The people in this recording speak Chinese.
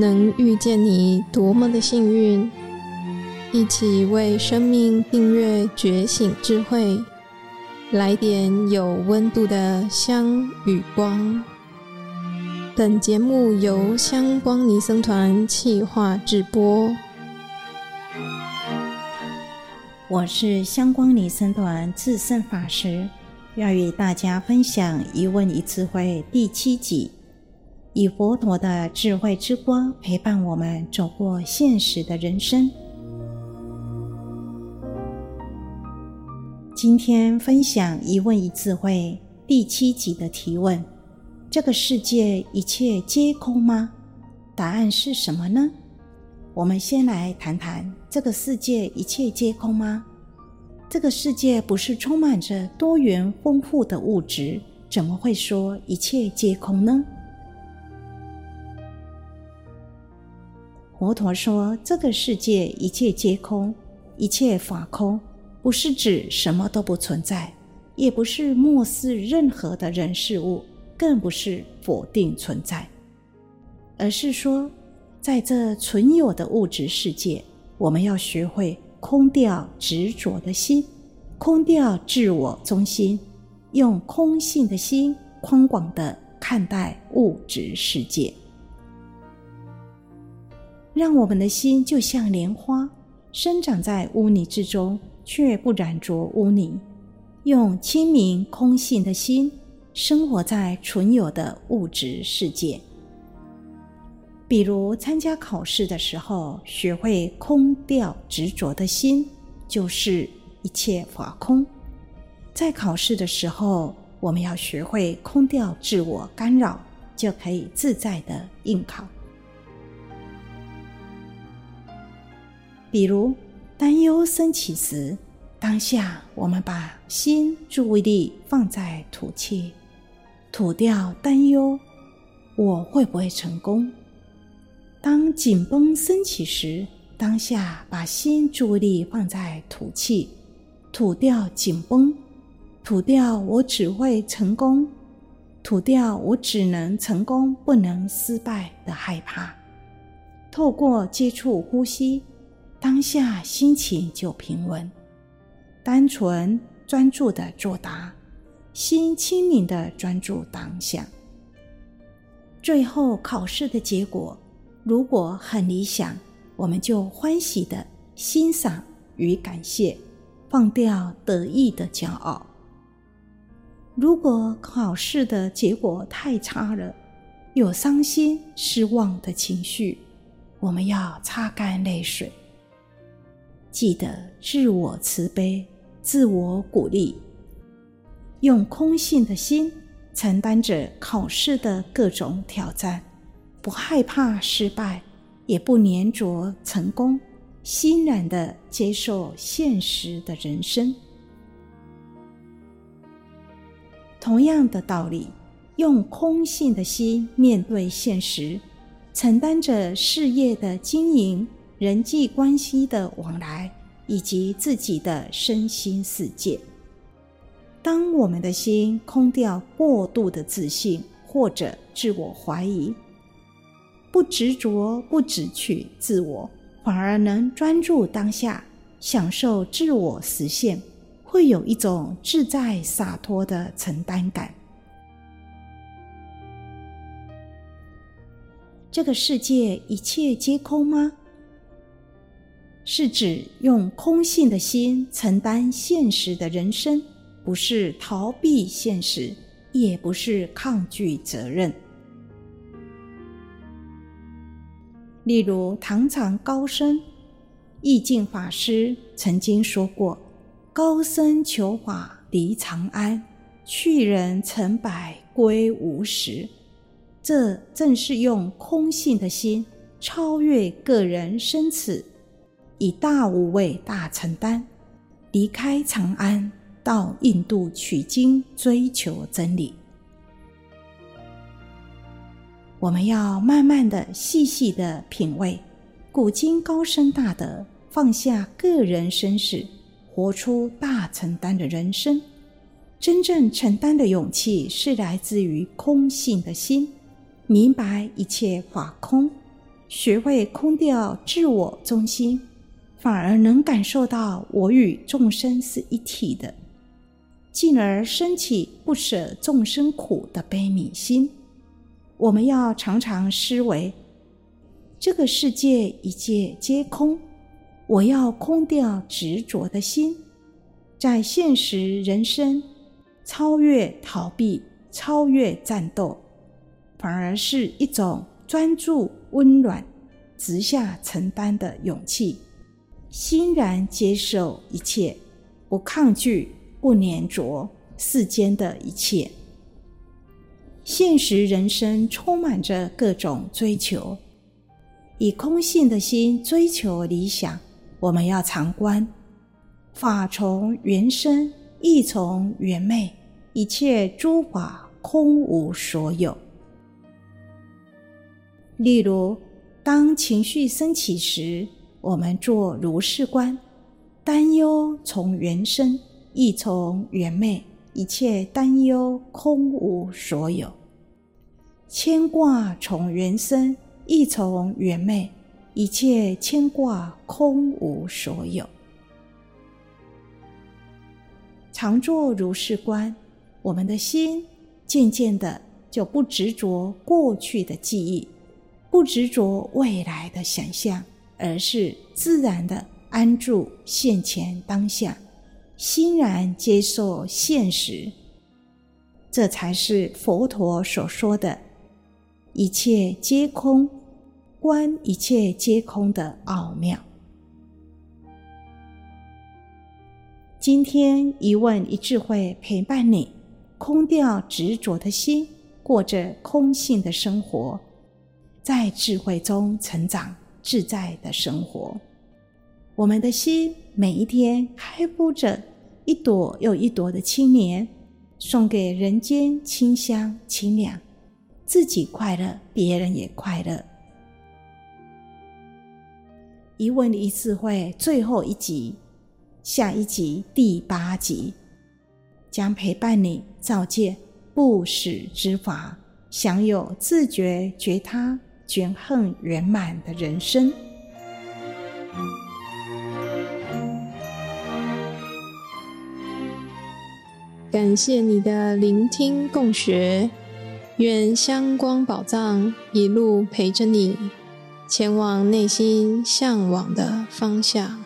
能遇见你多么的幸运！一起为生命订阅觉醒智慧，来点有温度的香与光。本节目由香光尼僧团企划制播。我是香光尼僧团智胜法师，要与大家分享《一问一智慧》第七集。以佛陀的智慧之光陪伴我们走过现实的人生。今天分享《一问一智慧》第七集的提问：这个世界一切皆空吗？答案是什么呢？我们先来谈谈这个世界一切皆空吗？这个世界不是充满着多元丰富的物质，怎么会说一切皆空呢？佛陀说：“这个世界一切皆空，一切法空，不是指什么都不存在，也不是漠视任何的人事物，更不是否定存在，而是说，在这存有的物质世界，我们要学会空掉执着的心，空掉自我中心，用空性的心宽广的看待物质世界。”让我们的心就像莲花，生长在污泥之中，却不染着污泥。用清明空性的心，生活在纯有的物质世界。比如参加考试的时候，学会空掉执着的心，就是一切法空。在考试的时候，我们要学会空掉自我干扰，就可以自在的应考。比如担忧升起时，当下我们把心注意力放在吐气，吐掉担忧，我会不会成功？当紧绷升起时，当下把心注意力放在吐气，吐掉紧绷，吐掉我只会成功，吐掉我只能成功不能失败的害怕。透过接触呼吸。当下心情就平稳，单纯专注的作答，心清明的专注当下。最后考试的结果如果很理想，我们就欢喜的欣赏与感谢，放掉得意的骄傲。如果考试的结果太差了，有伤心失望的情绪，我们要擦干泪水。记得自我慈悲、自我鼓励，用空性的心承担着考试的各种挑战，不害怕失败，也不粘着成功，欣然的接受现实的人生。同样的道理，用空性的心面对现实，承担着事业的经营。人际关系的往来，以及自己的身心世界。当我们的心空掉过度的自信或者自我怀疑，不执着、不只取自我，反而能专注当下，享受自我实现，会有一种自在洒脱的承担感。这个世界一切皆空吗？是指用空性的心承担现实的人生，不是逃避现实，也不是抗拒责任。例如，唐朝高僧意境法师曾经说过：“高僧求法离长安，去人成百归无实。”这正是用空性的心超越个人生死。以大无畏、大承担，离开长安，到印度取经，追求真理。我们要慢慢的、细细的品味古今高深大德，放下个人身世，活出大承担的人生。真正承担的勇气，是来自于空性的心，明白一切法空。学会空掉自我中心，反而能感受到我与众生是一体的，进而升起不舍众生苦的悲悯心。我们要常常思维：这个世界一切皆空，我要空掉执着的心，在现实人生超越逃避、超越战斗，反而是一种。专注、温暖、直下承担的勇气，欣然接受一切，不抗拒、不粘着世间的一切。现实人生充满着各种追求，以空性的心追求理想。我们要常观：法从缘生，意从缘灭，一切诸法空无所有。例如，当情绪升起时，我们做如是观：担忧从缘生，亦从缘灭，一切担忧空无所有；牵挂从缘生，亦从缘灭，一切牵挂空无所有。常做如是观，我们的心渐渐的就不执着过去的记忆。不执着未来的想象，而是自然的安住现前当下，欣然接受现实。这才是佛陀所说的“一切皆空，观一切皆空”的奥妙。今天一问一智慧陪伴你，空掉执着的心，过着空性的生活。在智慧中成长，自在的生活。我们的心每一天开布着一朵又一朵的青莲，送给人间清香清凉，自己快乐，别人也快乐。一问一智慧最后一集，下一集第八集将陪伴你照见不死之法，享有自觉觉他。觉恨圆满的人生。感谢你的聆听共学，愿香光宝藏一路陪着你，前往内心向往的方向。